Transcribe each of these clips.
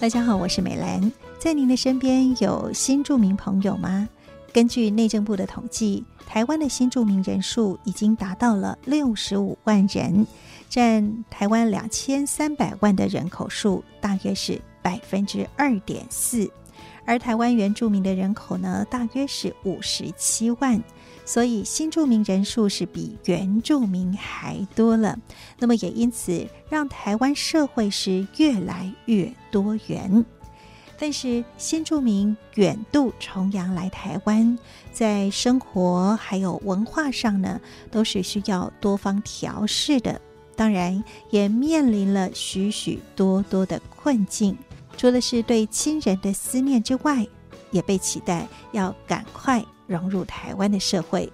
大家好，我是美兰。在您的身边有新住民朋友吗？根据内政部的统计，台湾的新住民人数已经达到了六十五万人，占台湾两千三百万的人口数大约是百分之二点四。而台湾原住民的人口呢，大约是五十七万。所以新住民人数是比原住民还多了，那么也因此让台湾社会是越来越多元。但是新住民远渡重洋来台湾，在生活还有文化上呢，都是需要多方调试的，当然也面临了许许多多的困境。除了是对亲人的思念之外，也被期待要赶快。融入台湾的社会，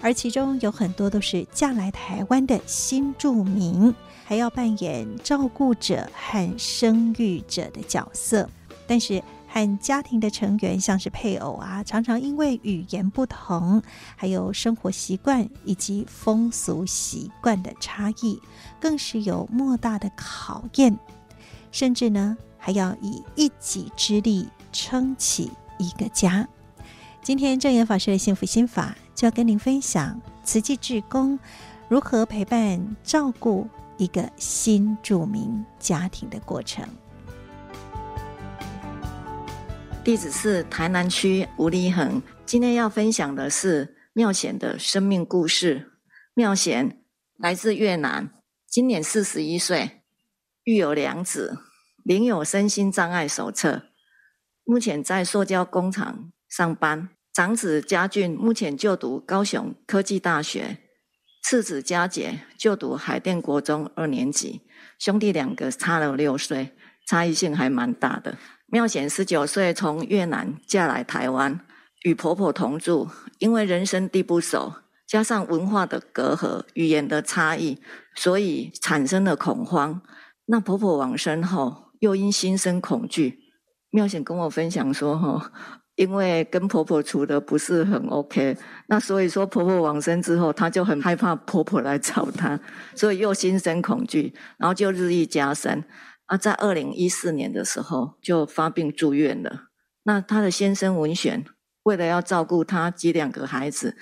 而其中有很多都是嫁来台湾的新住民，还要扮演照顾者和生育者的角色。但是和家庭的成员，像是配偶啊，常常因为语言不同，还有生活习惯以及风俗习惯的差异，更是有莫大的考验。甚至呢，还要以一己之力撑起一个家。今天证严法师的幸福心法就要跟您分享慈济志工如何陪伴照顾一个新住民家庭的过程。地址是台南区吴立恒，今天要分享的是妙贤的生命故事。妙贤来自越南，今年四十一岁，育有两子，领有身心障碍手册，目前在塑胶工厂。上班，长子家俊目前就读高雄科技大学，次子家杰就读海淀国中二年级。兄弟两个差了六岁，差异性还蛮大的。妙贤十九岁从越南嫁来台湾，与婆婆同住，因为人生地不熟，加上文化的隔阂、语言的差异，所以产生了恐慌。那婆婆往生后，又因心生恐惧。妙贤跟我分享说：“哈。”因为跟婆婆处的不是很 OK，那所以说婆婆往生之后，她就很害怕婆婆来找她，所以又心生恐惧，然后就日益加深。啊，在二零一四年的时候就发病住院了。那她的先生文选为了要照顾她及两个孩子，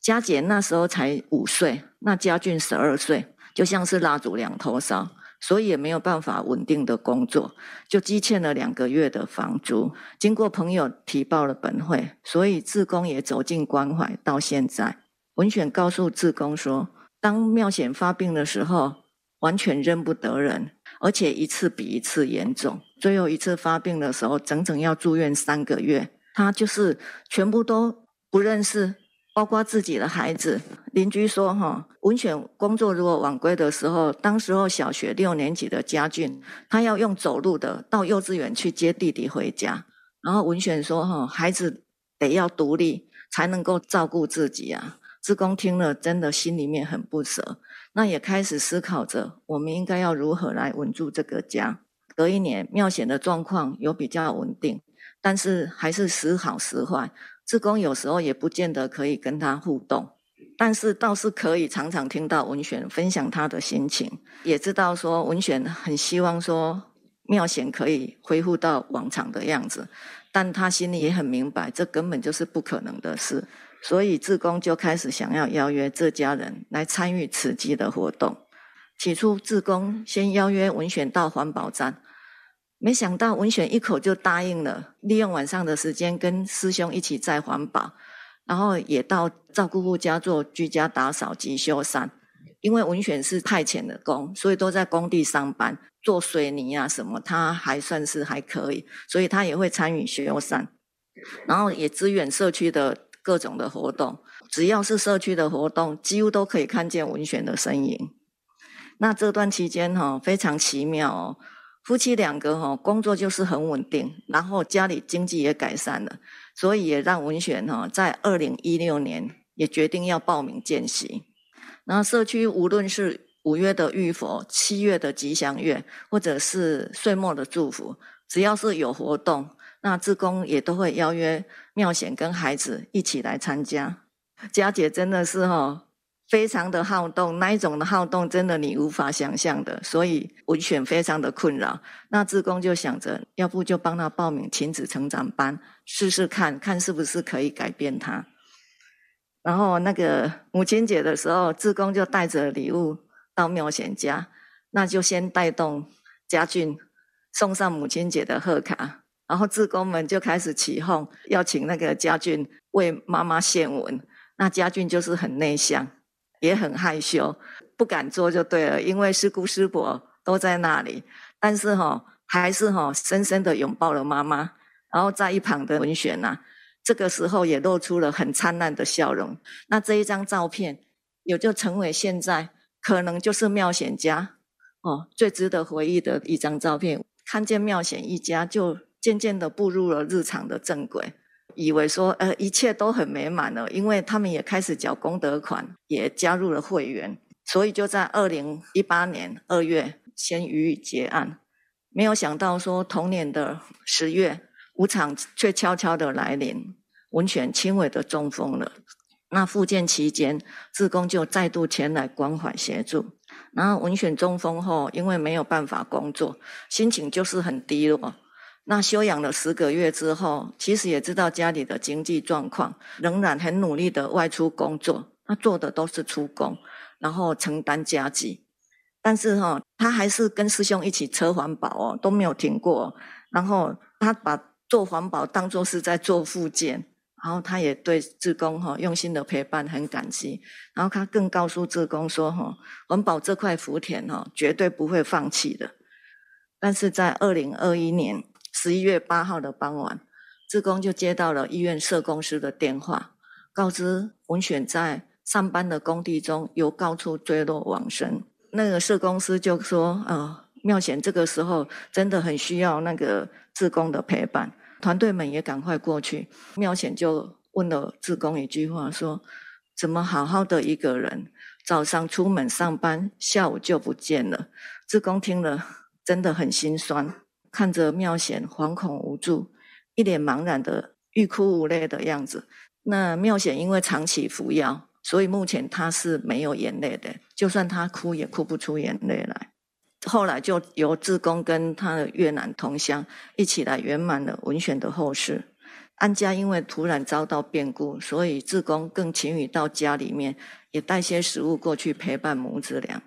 家姐那时候才五岁，那家俊十二岁，就像是蜡烛两头烧。所以也没有办法稳定的工作，就积欠了两个月的房租。经过朋友提报了本会，所以志工也走进关怀。到现在，文选告诉志工说，当妙显发病的时候，完全认不得人，而且一次比一次严重。最后一次发病的时候，整整要住院三个月，他就是全部都不认识。包括自己的孩子，邻居说：“哈，文选工作如果晚归的时候，当时候小学六年级的家俊，他要用走路的到幼稚园去接弟弟回家。然后文选说：‘哈，孩子得要独立，才能够照顾自己啊。’志工听了，真的心里面很不舍，那也开始思考着，我们应该要如何来稳住这个家。隔一年，妙显的状况有比较稳定，但是还是时好时坏。”志工有时候也不见得可以跟他互动，但是倒是可以常常听到文选分享他的心情，也知道说文选很希望说妙贤可以恢复到往常的样子，但他心里也很明白，这根本就是不可能的事，所以志工就开始想要邀约这家人来参与慈济的活动。起初，志工先邀约文选到环保站。没想到文选一口就答应了，利用晚上的时间跟师兄一起在环保，然后也到照顾户家做居家打扫及修缮。因为文选是派遣的工，所以都在工地上班做水泥啊什么，他还算是还可以，所以他也会参与修缮，然后也支援社区的各种的活动。只要是社区的活动，几乎都可以看见文选的身影。那这段期间哈，非常奇妙。夫妻两个哈工作就是很稳定，然后家里经济也改善了，所以也让文选哈在二零一六年也决定要报名见习。那社区无论是五月的浴佛、七月的吉祥月，或者是岁末的祝福，只要是有活动，那志工也都会邀约妙贤跟孩子一起来参加。佳姐真的是哈。非常的好动，那一种的好动真的你无法想象的，所以文选非常的困扰。那志工就想着，要不就帮他报名亲子成长班，试试看看是不是可以改变他。然后那个母亲节的时候，志工就带着礼物到妙贤家，那就先带动家俊送上母亲节的贺卡，然后志工们就开始起哄，要请那个家俊为妈妈献吻。那家俊就是很内向。也很害羞，不敢做就对了，因为师姑师伯都在那里。但是哈、哦，还是哈、哦，深深的拥抱了妈妈。然后在一旁的文选呐、啊，这个时候也露出了很灿烂的笑容。那这一张照片，也就成为现在可能就是妙贤家哦最值得回忆的一张照片。看见妙贤一家，就渐渐的步入了日常的正轨。以为说，呃，一切都很美满了，因为他们也开始缴功德款，也加入了会员，所以就在二零一八年二月先予以结案。没有想到说，同年的十月，无常却悄悄的来临，文选轻微的中风了。那复健期间，志工就再度前来关怀协助。然后文选中风后，因为没有办法工作，心情就是很低落。那休养了十个月之后，其实也知道家里的经济状况，仍然很努力的外出工作。他做的都是出工，然后承担家计。但是哈、哦，他还是跟师兄一起车环保哦，都没有停过。然后他把做环保当作是在做复健，然后他也对志工哈用心的陪伴很感激。然后他更告诉志工说哈，环保这块福田哈绝对不会放弃的。但是在二零二一年。十一月八号的傍晚，志工就接到了医院社工师的电话，告知文选在上班的工地中由高处坠落往生。那个社工师就说：“啊、妙贤这个时候真的很需要那个志工的陪伴。”团队们也赶快过去。妙贤就问了志工一句话：“说怎么好好的一个人，早上出门上班，下午就不见了？”志工听了真的很心酸。看着妙贤惶恐无助、一脸茫然的欲哭无泪的样子，那妙贤因为长期服药，所以目前他是没有眼泪的。就算他哭，也哭不出眼泪来。后来就由志工跟他的越南同乡一起来圆满了文选的后事。安家因为突然遭到变故，所以志工更勤于到家里面，也带些食物过去陪伴母子俩。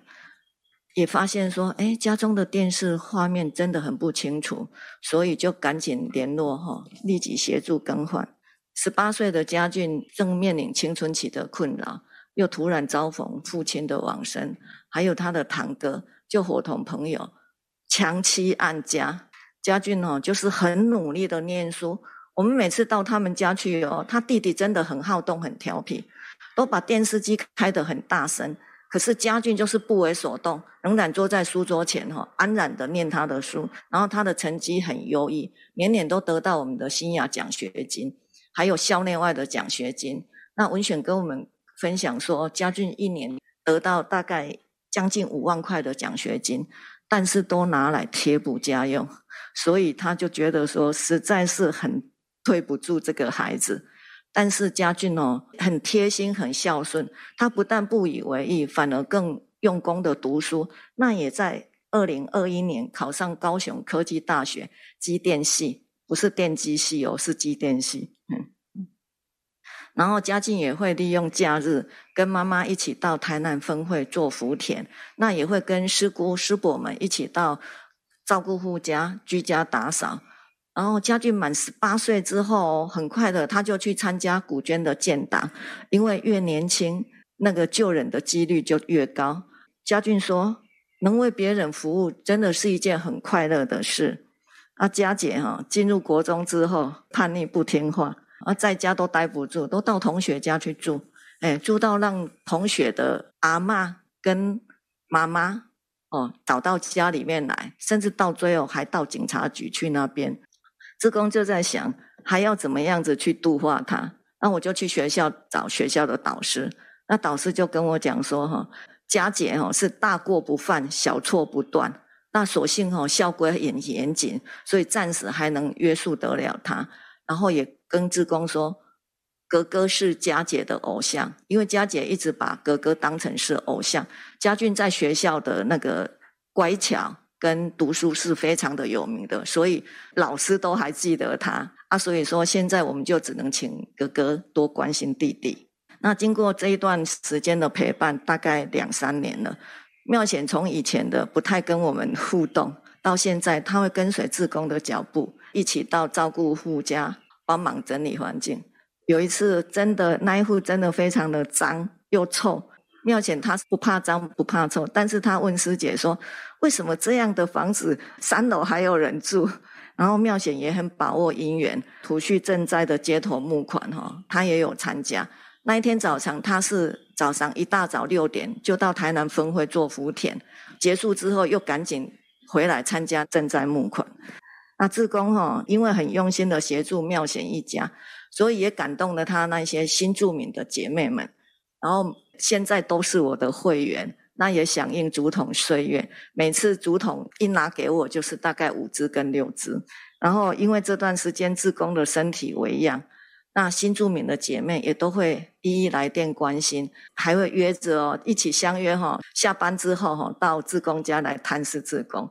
也发现说，哎，家中的电视画面真的很不清楚，所以就赶紧联络哈，立即协助更换。十八岁的家俊正面临青春期的困扰，又突然遭逢父亲的往生，还有他的堂哥就伙同朋友强妻按家。家俊哦，就是很努力的念书。我们每次到他们家去哦，他弟弟真的很好动，很调皮，都把电视机开得很大声。可是家俊就是不为所动，仍然坐在书桌前哈，安然的念他的书。然后他的成绩很优异，年年都得到我们的新亚奖学金，还有校内外的奖学金。那文选跟我们分享说，家俊一年得到大概将近五万块的奖学金，但是都拿来贴补家用，所以他就觉得说，实在是很对不住这个孩子。但是家俊哦，很贴心，很孝顺。他不但不以为意，反而更用功的读书。那也在二零二一年考上高雄科技大学机电系，不是电机系哦，是机电系。嗯。然后家俊也会利用假日跟妈妈一起到台南分会做福田，那也会跟师姑师伯们一起到照顾户家居家打扫。然后家俊满十八岁之后，很快的他就去参加古捐的建档，因为越年轻，那个救人的几率就越高。家俊说，能为别人服务，真的是一件很快乐的事。啊，家姐哈，进入国中之后叛逆不听话，啊，在家都待不住，都到同学家去住，哎，住到让同学的阿嬷跟妈妈哦找到家里面来，甚至到最后还到警察局去那边。志工就在想，还要怎么样子去度化他？那我就去学校找学校的导师。那导师就跟我讲说：“哈，家姐哈是大过不犯，小错不断。那所幸哈校规很严谨，所以暂时还能约束得了他。然后也跟志工说，哥哥是佳姐的偶像，因为佳姐一直把哥哥当成是偶像。家俊在学校的那个乖巧跟读书是非常的有名的，所以老师都还记得他啊。所以说现在我们就只能请哥哥多关心弟弟。那经过这一段时间的陪伴，大概两三年了，妙贤从以前的不太跟我们互动，到现在他会跟随志工的脚步，一起到照顾户家，帮忙整理环境。有一次，真的那一户真的非常的脏又臭。妙贤他是不怕脏不怕臭，但是他问师姐说：“为什么这样的房子三楼还有人住？”然后妙显也很把握因缘，土叙賑灾的街头募款哈，他也有参加。那一天早上，他是早上一大早六点就到台南分会做福田，结束之后又赶紧回来参加赈灾募款。那志工哈，因为很用心的协助妙显一家。所以也感动了他那些新住民的姐妹们，然后现在都是我的会员，那也响应竹筒岁月，每次竹筒一拿给我就是大概五支跟六支，然后因为这段时间志工的身体微恙，那新住民的姐妹也都会一一来电关心，还会约着哦一起相约哈，下班之后哈到志工家来探视志工，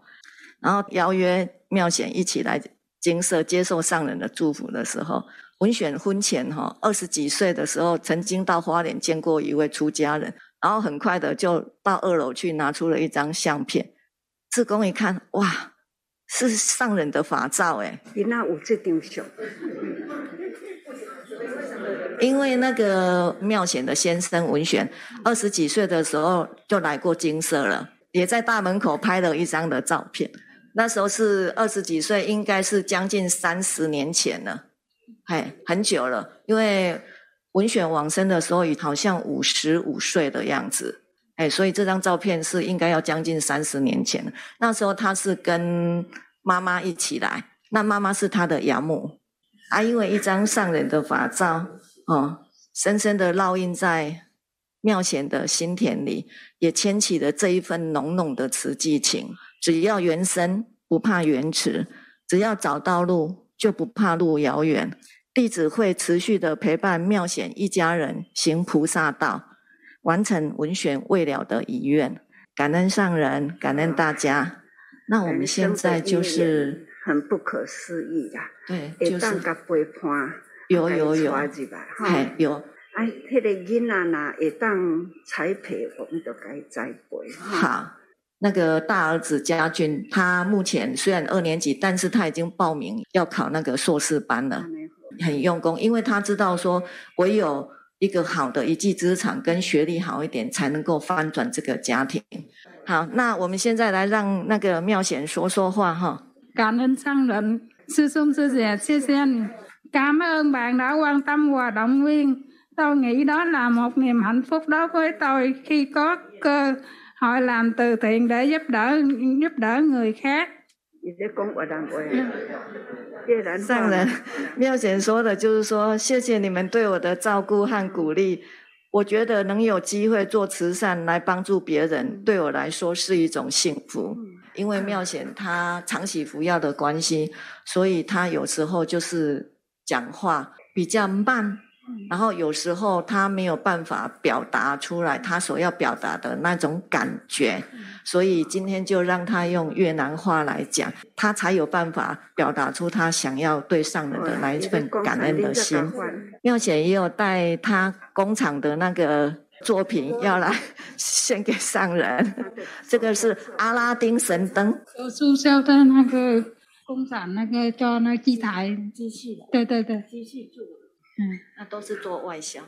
然后邀约妙贤一起来金舍接受上人的祝福的时候。文选婚前哈二十几岁的时候，曾经到花莲见过一位出家人，然后很快的就到二楼去拿出了一张相片。志工一看，哇，是上人的法照哎！你那有这张相？因为那个妙显的先生文选，二十几岁的时候就来过金色了，也在大门口拍了一张的照片。那时候是二十几岁，应该是将近三十年前了。哎，很久了，因为文选往生的时候，也好像五十五岁的样子，哎，所以这张照片是应该要将近三十年前。那时候他是跟妈妈一起来，那妈妈是他的养母，啊，因为一张上人的法照，哦，深深的烙印在妙贤的心田里，也牵起了这一份浓浓的慈济情。只要缘深，不怕缘迟；只要找到路，就不怕路遥远。弟子会持续的陪伴妙显一家人行菩萨道，完成文选未了的遗愿。感恩上人，感恩大家。那我们现在就是很不可思议呀。对，就是有有有，哎有。哎，那个囡仔呐，会当栽培，我们就该栽培。好。那个大儿子家俊，他目前虽然二年级，但是他已经报名要考那个硕士班了，很用功，因为他知道说，唯有一个好的一技之长跟学历好一点，才能够翻转这个家庭。好，那我们现在来让那个妙贤说说话哈。感恩上人，师兄师姐，谢谢你，感恩 bạn đã quan tâm và động viên, tôi nghĩ đó là một niềm hạnh phúc đối với tôi khi có cơ họ làm từ thiện để giúp đỡ giúp đỡ người khác。上人妙贤说的，就是说，谢谢你们对我的照顾和鼓励。我觉得能有机会做慈善来帮助别人，对我来说是一种幸福。因为妙贤他长期服药的关系，所以他有时候就是讲话比较慢。然后有时候他没有办法表达出来他所要表达的那种感觉，所以今天就让他用越南话来讲，他才有办法表达出他想要对上人的那一份感恩的心。妙姐也有带他工厂的那个作品要来 献给上人，这个是阿拉丁神灯。促销的那个工厂那个叫那机台机器的，对对对，机器做的。嗯，那都是做外销，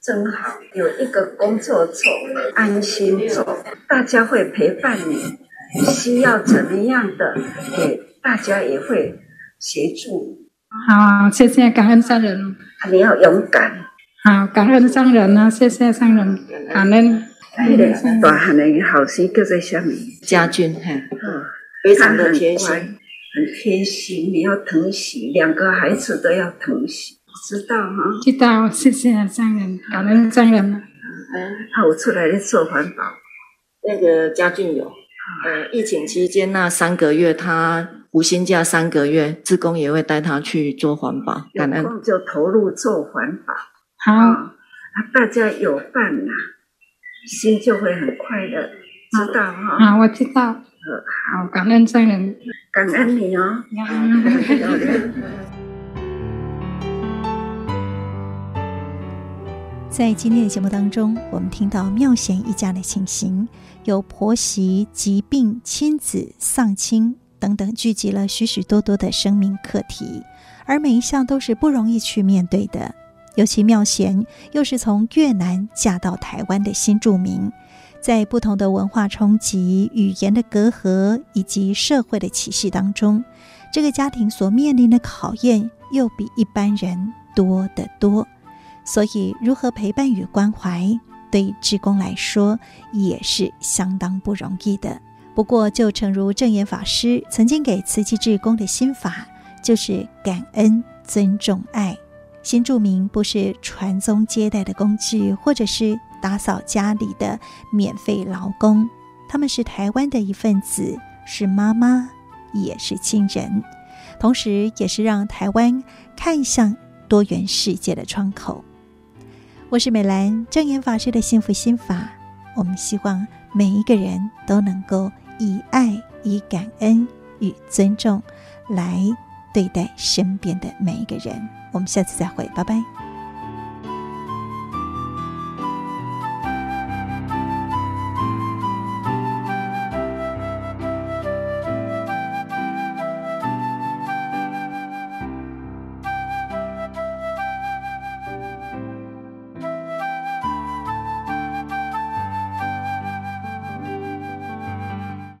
真好，有一个工作做，安心做，大家会陪伴你，需要怎么样的，也大家也会协助。好，谢谢感恩上人，你要勇敢。好，感恩上人啊，谢谢上人，感恩。大汉的好事叫做什么？家俊，哈，非常的贴心，很贴心。你要疼惜，两个孩子都要疼惜。知道哈，知道，谢谢张人，感恩上人。嗯，他我出来做环保，那个家俊有，呃，疫情期间那三个月，他无薪假三个月，志工也会带他去做环保，感恩。就投入做环保。好，啊，大家有伴呐，心就会很快乐，知道哈？啊，我知道。好，感恩圣人，感恩你哦。在今天的节目当中，我们听到妙贤一家的情形，有婆媳、疾病、亲子、丧亲等等，聚集了许许多多的生命课题，而每一项都是不容易去面对的。尤其妙贤又是从越南嫁到台湾的新住民，在不同的文化冲击、语言的隔阂以及社会的歧视当中，这个家庭所面临的考验又比一般人多得多。所以，如何陪伴与关怀，对志工来说也是相当不容易的。不过，就诚如证严法师曾经给慈济志工的心法，就是感恩、尊重、爱。新住民不是传宗接代的工具，或者是打扫家里的免费劳工，他们是台湾的一份子，是妈妈，也是亲人，同时也是让台湾看向多元世界的窗口。我是美兰，正言法师的幸福心法。我们希望每一个人都能够以爱、以感恩与尊重来对待身边的每一个人。我们下次再会，拜拜。